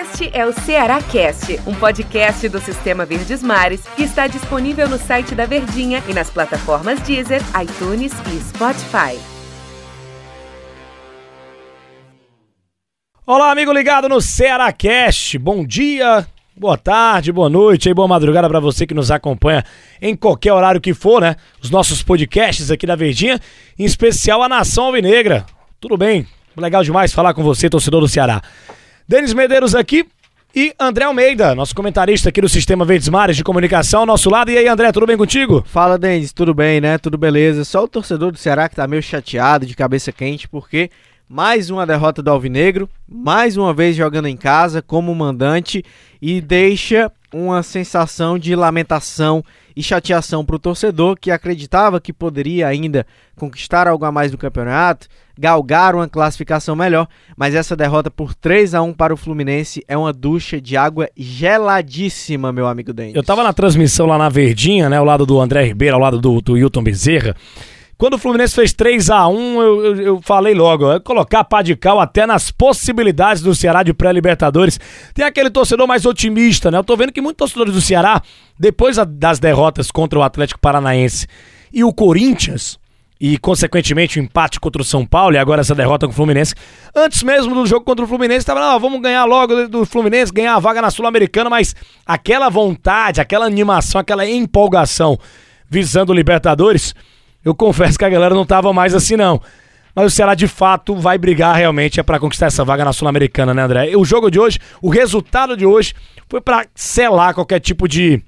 Este é o Ceará Cast, um podcast do Sistema Verdes Mares que está disponível no site da Verdinha e nas plataformas Deezer, iTunes e Spotify. Olá, amigo ligado no Ceará Cast. Bom dia, boa tarde, boa noite e boa madrugada para você que nos acompanha em qualquer horário que for, né? Os nossos podcasts aqui da Verdinha, em especial a Nação Alvinegra. Tudo bem? Legal demais falar com você, torcedor do Ceará. Denis Medeiros aqui e André Almeida, nosso comentarista aqui do Sistema Verdes Mares de Comunicação, ao nosso lado. E aí, André, tudo bem contigo? Fala, Denis, tudo bem, né? Tudo beleza. Só o torcedor do Ceará que tá meio chateado, de cabeça quente, porque mais uma derrota do Alvinegro, mais uma vez jogando em casa como mandante e deixa uma sensação de lamentação e chateação para o torcedor que acreditava que poderia ainda conquistar algo a mais no campeonato, galgar uma classificação melhor, mas essa derrota por 3 a 1 para o Fluminense é uma ducha de água geladíssima, meu amigo Denis. Eu tava na transmissão lá na Verdinha, né, ao lado do André Ribeiro, ao lado do, do Hilton Bezerra. Quando o Fluminense fez 3 a 1 eu, eu, eu falei logo, ó, colocar pá de cal até nas possibilidades do Ceará de pré-Libertadores. Tem aquele torcedor mais otimista, né? Eu tô vendo que muitos torcedores do Ceará, depois das derrotas contra o Atlético Paranaense e o Corinthians, e consequentemente o empate contra o São Paulo e agora essa derrota com o Fluminense. Antes mesmo do jogo contra o Fluminense, estava, ah, vamos ganhar logo do Fluminense, ganhar a vaga na Sul-Americana, mas aquela vontade, aquela animação, aquela empolgação visando o Libertadores, eu confesso que a galera não tava mais assim, não. Mas o Ceará de fato vai brigar realmente é para conquistar essa vaga na Sul-Americana, né, André? O jogo de hoje, o resultado de hoje foi para selar qualquer tipo de,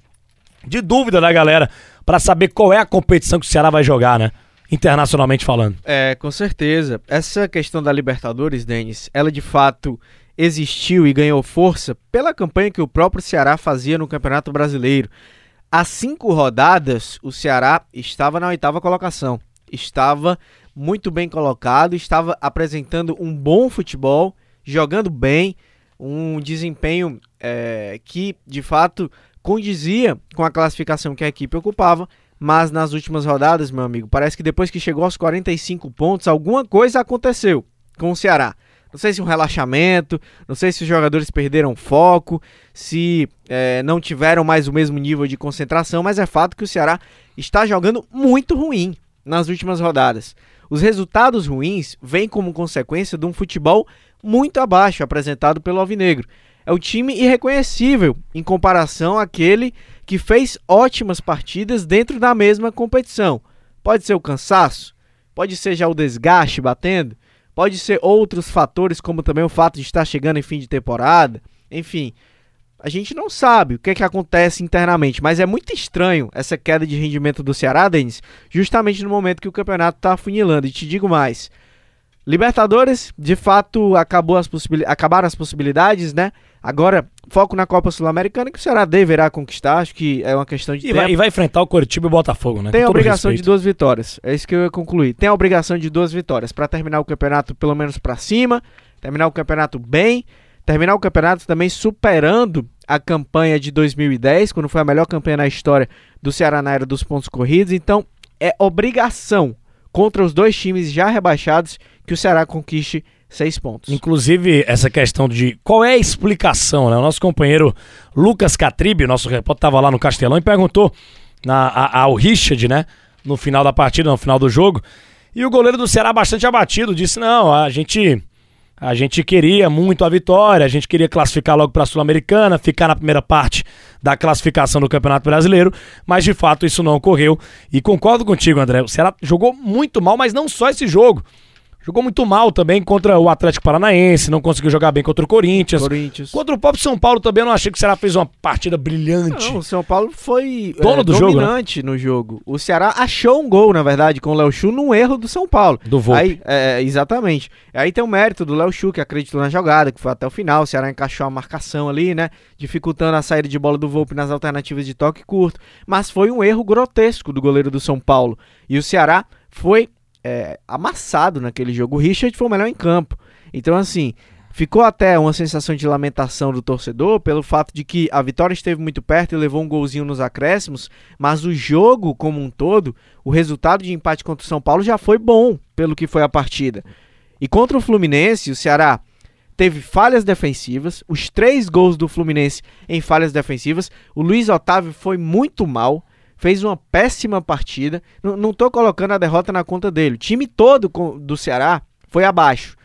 de dúvida da galera, para saber qual é a competição que o Ceará vai jogar, né? Internacionalmente falando. É, com certeza. Essa questão da Libertadores, Denis, ela de fato existiu e ganhou força pela campanha que o próprio Ceará fazia no Campeonato Brasileiro. Há cinco rodadas, o Ceará estava na oitava colocação. Estava muito bem colocado, estava apresentando um bom futebol, jogando bem, um desempenho é, que de fato condizia com a classificação que a equipe ocupava. Mas nas últimas rodadas, meu amigo, parece que depois que chegou aos 45 pontos, alguma coisa aconteceu com o Ceará. Não sei se um relaxamento, não sei se os jogadores perderam foco, se é, não tiveram mais o mesmo nível de concentração, mas é fato que o Ceará está jogando muito ruim nas últimas rodadas. Os resultados ruins vêm como consequência de um futebol muito abaixo apresentado pelo Alvinegro. É o time irreconhecível em comparação àquele que fez ótimas partidas dentro da mesma competição. Pode ser o cansaço, pode ser já o desgaste batendo, Pode ser outros fatores, como também o fato de estar chegando em fim de temporada. Enfim, a gente não sabe o que, é que acontece internamente, mas é muito estranho essa queda de rendimento do Ceará, Denis, justamente no momento que o campeonato está afunilando. E te digo mais: Libertadores, de fato, acabou as acabaram as possibilidades, né? Agora, foco na Copa Sul-Americana, que o Ceará deverá conquistar, acho que é uma questão de e tempo. Vai, e vai enfrentar o Coritiba e o Botafogo, né? Tem a obrigação de duas vitórias, é isso que eu ia concluir. Tem a obrigação de duas vitórias, para terminar o campeonato pelo menos para cima, terminar o campeonato bem, terminar o campeonato também superando a campanha de 2010, quando foi a melhor campanha na história do Ceará na era dos pontos corridos, então é obrigação contra os dois times já rebaixados que o Ceará conquiste seis pontos. Inclusive, essa questão de qual é a explicação, né? O nosso companheiro Lucas Catribe, nosso repórter, estava lá no Castelão e perguntou na, a, ao Richard, né? No final da partida, no final do jogo. E o goleiro do Ceará, bastante abatido, disse: não, a gente. A gente queria muito a vitória, a gente queria classificar logo para a Sul-Americana, ficar na primeira parte da classificação do Campeonato Brasileiro, mas de fato isso não ocorreu. E concordo contigo, André. O Ceará jogou muito mal, mas não só esse jogo. Jogou muito mal também contra o Atlético Paranaense, não conseguiu jogar bem contra o Corinthians. Corinthians. Contra o próprio São Paulo também, eu não achei que o Ceará fez uma partida brilhante. Não, o São Paulo foi Dono é, do dominante jogo, né? no jogo. O Ceará achou um gol, na verdade, com o Léo Chu num erro do São Paulo. Do Volpe. Aí, é, exatamente. Aí tem o mérito do Léo Chu, que acreditou na jogada, que foi até o final. O Ceará encaixou a marcação ali, né? Dificultando a saída de bola do Volpe nas alternativas de toque curto. Mas foi um erro grotesco do goleiro do São Paulo. E o Ceará foi é, amassado naquele jogo. O Richard foi o melhor em campo. Então, assim, ficou até uma sensação de lamentação do torcedor pelo fato de que a vitória esteve muito perto e levou um golzinho nos acréscimos, mas o jogo como um todo, o resultado de empate contra o São Paulo já foi bom pelo que foi a partida. E contra o Fluminense, o Ceará teve falhas defensivas, os três gols do Fluminense em falhas defensivas. O Luiz Otávio foi muito mal, fez uma péssima partida. N não estou colocando a derrota na conta dele. O time todo do Ceará foi abaixo.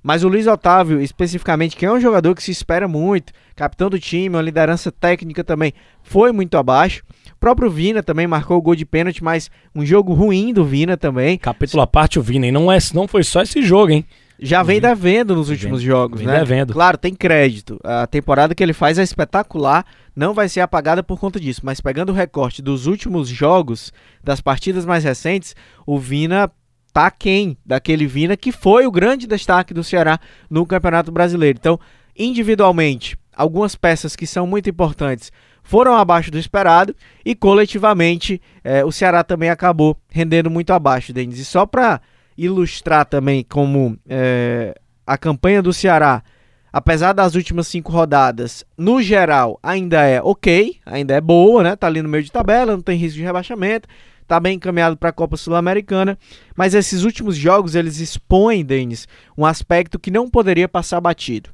Mas o Luiz Otávio, especificamente, que é um jogador que se espera muito, capitão do time, uma liderança técnica também, foi muito abaixo. O próprio Vina também marcou o gol de pênalti, mas um jogo ruim do Vina também. Capítulo à parte o Vina, e não, é, não foi só esse jogo, hein? Já vem uhum. devendo nos últimos vem, jogos, vem né? Devendo. Claro, tem crédito. A temporada que ele faz é espetacular, não vai ser apagada por conta disso. Mas pegando o recorte dos últimos jogos, das partidas mais recentes, o Vina tá quem daquele Vina que foi o grande destaque do Ceará no Campeonato Brasileiro. Então, individualmente, algumas peças que são muito importantes foram abaixo do esperado e coletivamente eh, o Ceará também acabou rendendo muito abaixo, Denis. E só para ilustrar também como é, a campanha do Ceará, apesar das últimas cinco rodadas, no geral, ainda é ok, ainda é boa, né? Tá ali no meio de tabela, não tem risco de rebaixamento, tá bem encaminhado para a Copa Sul-Americana, mas esses últimos jogos eles expõem, Denis, um aspecto que não poderia passar batido.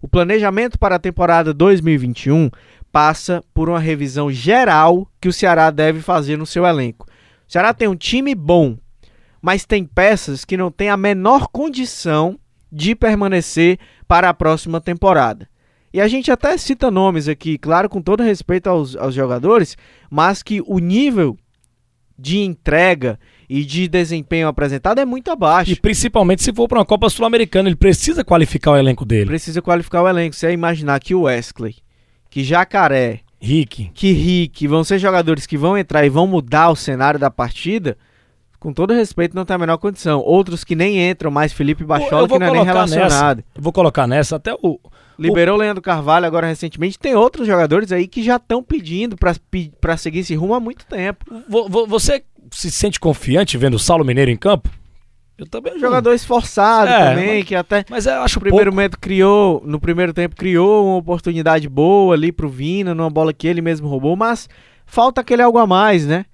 O planejamento para a temporada 2021 passa por uma revisão geral que o Ceará deve fazer no seu elenco. O Ceará tem um time bom, mas tem peças que não têm a menor condição de permanecer para a próxima temporada. E a gente até cita nomes aqui, claro, com todo respeito aos, aos jogadores, mas que o nível de entrega e de desempenho apresentado é muito abaixo. E principalmente se for para uma Copa Sul-Americana, ele precisa qualificar o elenco dele. Precisa qualificar o elenco. Você imaginar que o Wesley, que Jacaré, Rick, que Rick vão ser jogadores que vão entrar e vão mudar o cenário da partida, com todo respeito, não tem a menor condição. Outros que nem entram mais, Felipe Bachola, que não é nem relacionado. Nessa, eu vou colocar nessa até o. Liberou o Leandro Carvalho agora recentemente. Tem outros jogadores aí que já estão pedindo para seguir esse rumo há muito tempo. Você se sente confiante vendo o Saulo Mineiro em campo? Eu também. Um jogador esforçado é, também, mas, que até. Mas eu acho no primeiro pouco. momento criou, no primeiro tempo criou uma oportunidade boa ali pro Vina, numa bola que ele mesmo roubou, mas falta aquele algo a mais, né?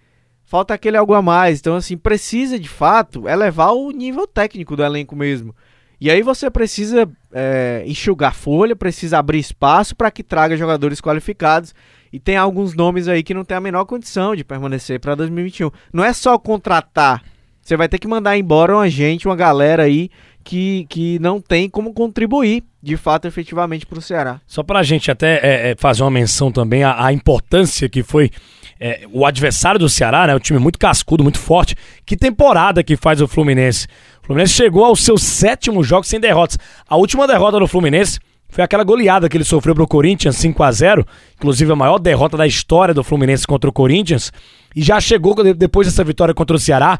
Falta aquele algo a mais. Então, assim, precisa de fato elevar o nível técnico do elenco mesmo. E aí você precisa é, enxugar folha, precisa abrir espaço para que traga jogadores qualificados. E tem alguns nomes aí que não tem a menor condição de permanecer para 2021. Não é só contratar. Você vai ter que mandar embora uma gente, uma galera aí que, que não tem como contribuir de fato efetivamente para o Ceará. Só para a gente até é, é, fazer uma menção também à, à importância que foi é, o adversário do Ceará, né? Um time muito cascudo, muito forte. Que temporada que faz o Fluminense? O Fluminense chegou aos seus sétimos jogos sem derrotas. A última derrota do Fluminense foi aquela goleada que ele sofreu pro Corinthians 5 a 0 inclusive a maior derrota da história do Fluminense contra o Corinthians. E já chegou, depois dessa vitória contra o Ceará,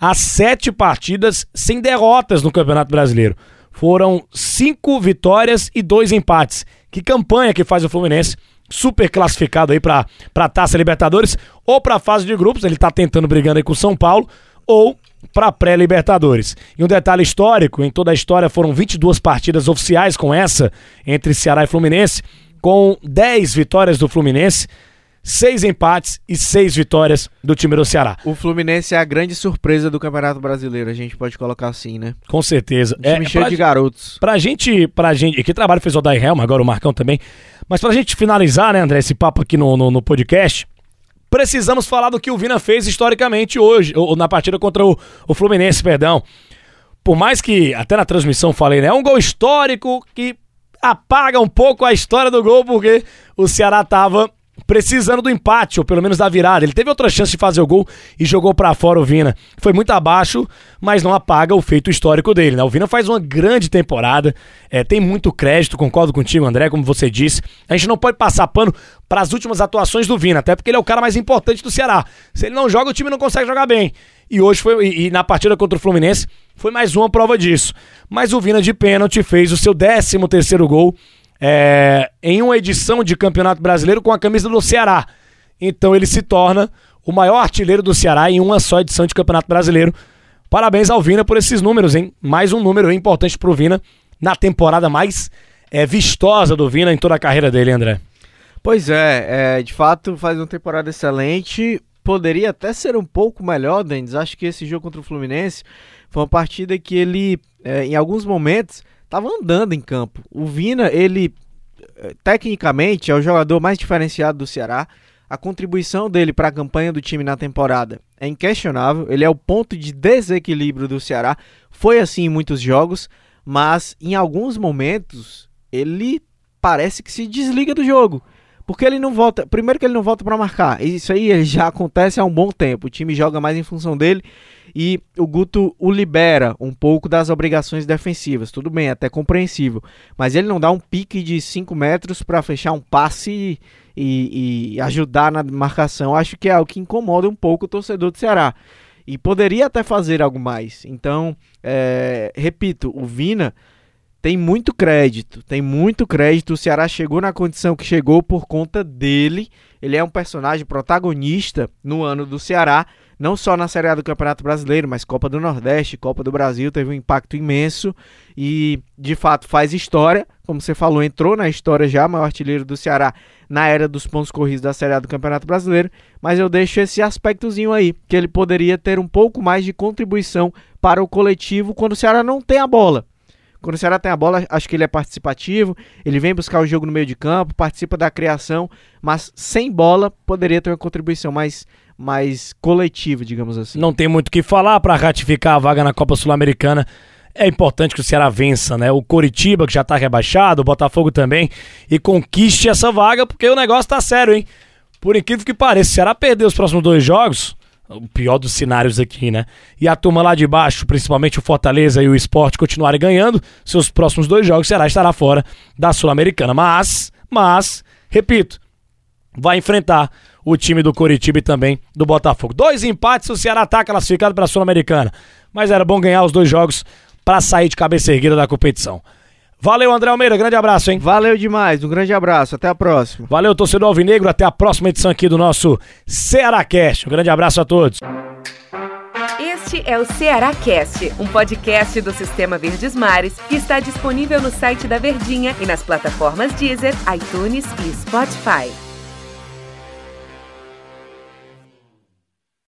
a sete partidas sem derrotas no Campeonato Brasileiro. Foram cinco vitórias e dois empates. Que campanha que faz o Fluminense super classificado aí para a Taça Libertadores ou para a fase de grupos, ele está tentando brigando aí com o São Paulo, ou para pré-Libertadores. E um detalhe histórico, em toda a história foram 22 partidas oficiais com essa entre Ceará e Fluminense, com 10 vitórias do Fluminense, seis empates e seis vitórias do time do Ceará. O Fluminense é a grande surpresa do Campeonato Brasileiro, a gente pode colocar assim, né? Com certeza. Um time é, cheio de garotos. Pra gente, pra gente, e que trabalho fez o Daí Helma, agora o Marcão também, mas pra gente finalizar, né, André, esse papo aqui no, no, no podcast, precisamos falar do que o Vina fez historicamente hoje, ou, na partida contra o, o Fluminense, perdão. Por mais que, até na transmissão falei, né, é um gol histórico que apaga um pouco a história do gol, porque o Ceará tava precisando do empate, ou pelo menos da virada. Ele teve outra chance de fazer o gol e jogou para fora o Vina. Foi muito abaixo, mas não apaga o feito histórico dele. Né? O Vina faz uma grande temporada, é, tem muito crédito, concordo contigo, André, como você disse. A gente não pode passar pano para as últimas atuações do Vina, até porque ele é o cara mais importante do Ceará. Se ele não joga, o time não consegue jogar bem. E hoje foi, e, e na partida contra o Fluminense, foi mais uma prova disso. Mas o Vina de pênalti fez o seu 13 terceiro gol é, em uma edição de Campeonato Brasileiro com a camisa do Ceará. Então ele se torna o maior artilheiro do Ceará em uma só edição de Campeonato Brasileiro. Parabéns ao Vina por esses números, hein? Mais um número importante pro Vina na temporada mais é, vistosa do Vina em toda a carreira dele, André. Pois é, é, de fato faz uma temporada excelente. Poderia até ser um pouco melhor, Denis. Acho que esse jogo contra o Fluminense foi uma partida que ele, é, em alguns momentos, tava andando em campo. O Vina, ele eh, tecnicamente é o jogador mais diferenciado do Ceará. A contribuição dele para a campanha do time na temporada é inquestionável. Ele é o ponto de desequilíbrio do Ceará. Foi assim em muitos jogos, mas em alguns momentos ele parece que se desliga do jogo. Porque ele não volta. Primeiro que ele não volta para marcar. Isso aí já acontece há um bom tempo. O time joga mais em função dele e o Guto o libera um pouco das obrigações defensivas. Tudo bem, até compreensível. Mas ele não dá um pique de 5 metros para fechar um passe e, e, ajudar na marcação. Acho que é o que incomoda um pouco o torcedor do Ceará. E poderia até fazer algo mais. Então, é, repito, o Vina tem muito crédito, tem muito crédito. O Ceará chegou na condição que chegou por conta dele. Ele é um personagem protagonista no ano do Ceará, não só na Série A do Campeonato Brasileiro, mas Copa do Nordeste, Copa do Brasil, teve um impacto imenso e de fato faz história. Como você falou, entrou na história já, maior artilheiro do Ceará na era dos pontos corridos da Série A do Campeonato Brasileiro, mas eu deixo esse aspectozinho aí, que ele poderia ter um pouco mais de contribuição para o coletivo quando o Ceará não tem a bola. Quando o Ceará tem a bola, acho que ele é participativo, ele vem buscar o jogo no meio de campo, participa da criação, mas sem bola poderia ter uma contribuição mais, mais coletiva, digamos assim. Não tem muito o que falar para ratificar a vaga na Copa Sul-Americana. É importante que o Ceará vença, né? O Coritiba, que já tá rebaixado, o Botafogo também, e conquiste essa vaga, porque o negócio tá sério, hein? Por incrível que pareça, o Ceará perder os próximos dois jogos, o pior dos cenários aqui, né? E a turma lá de baixo, principalmente o Fortaleza e o Sport, continuarem ganhando, seus próximos dois jogos, será estará fora da Sul-Americana. Mas, mas, repito, vai enfrentar o time do Coritiba e também do Botafogo. Dois empates, o Ceará está classificado para a Sul-Americana. Mas era bom ganhar os dois jogos para sair de cabeça erguida da competição. Valeu, André Almeida. Grande abraço, hein? Valeu demais. Um grande abraço. Até a próxima. Valeu, torcedor Alvinegro. Até a próxima edição aqui do nosso Ceará Cast. Um grande abraço a todos. Este é o Ceará Cast, um podcast do Sistema Verdes Mares que está disponível no site da Verdinha e nas plataformas Deezer, iTunes e Spotify.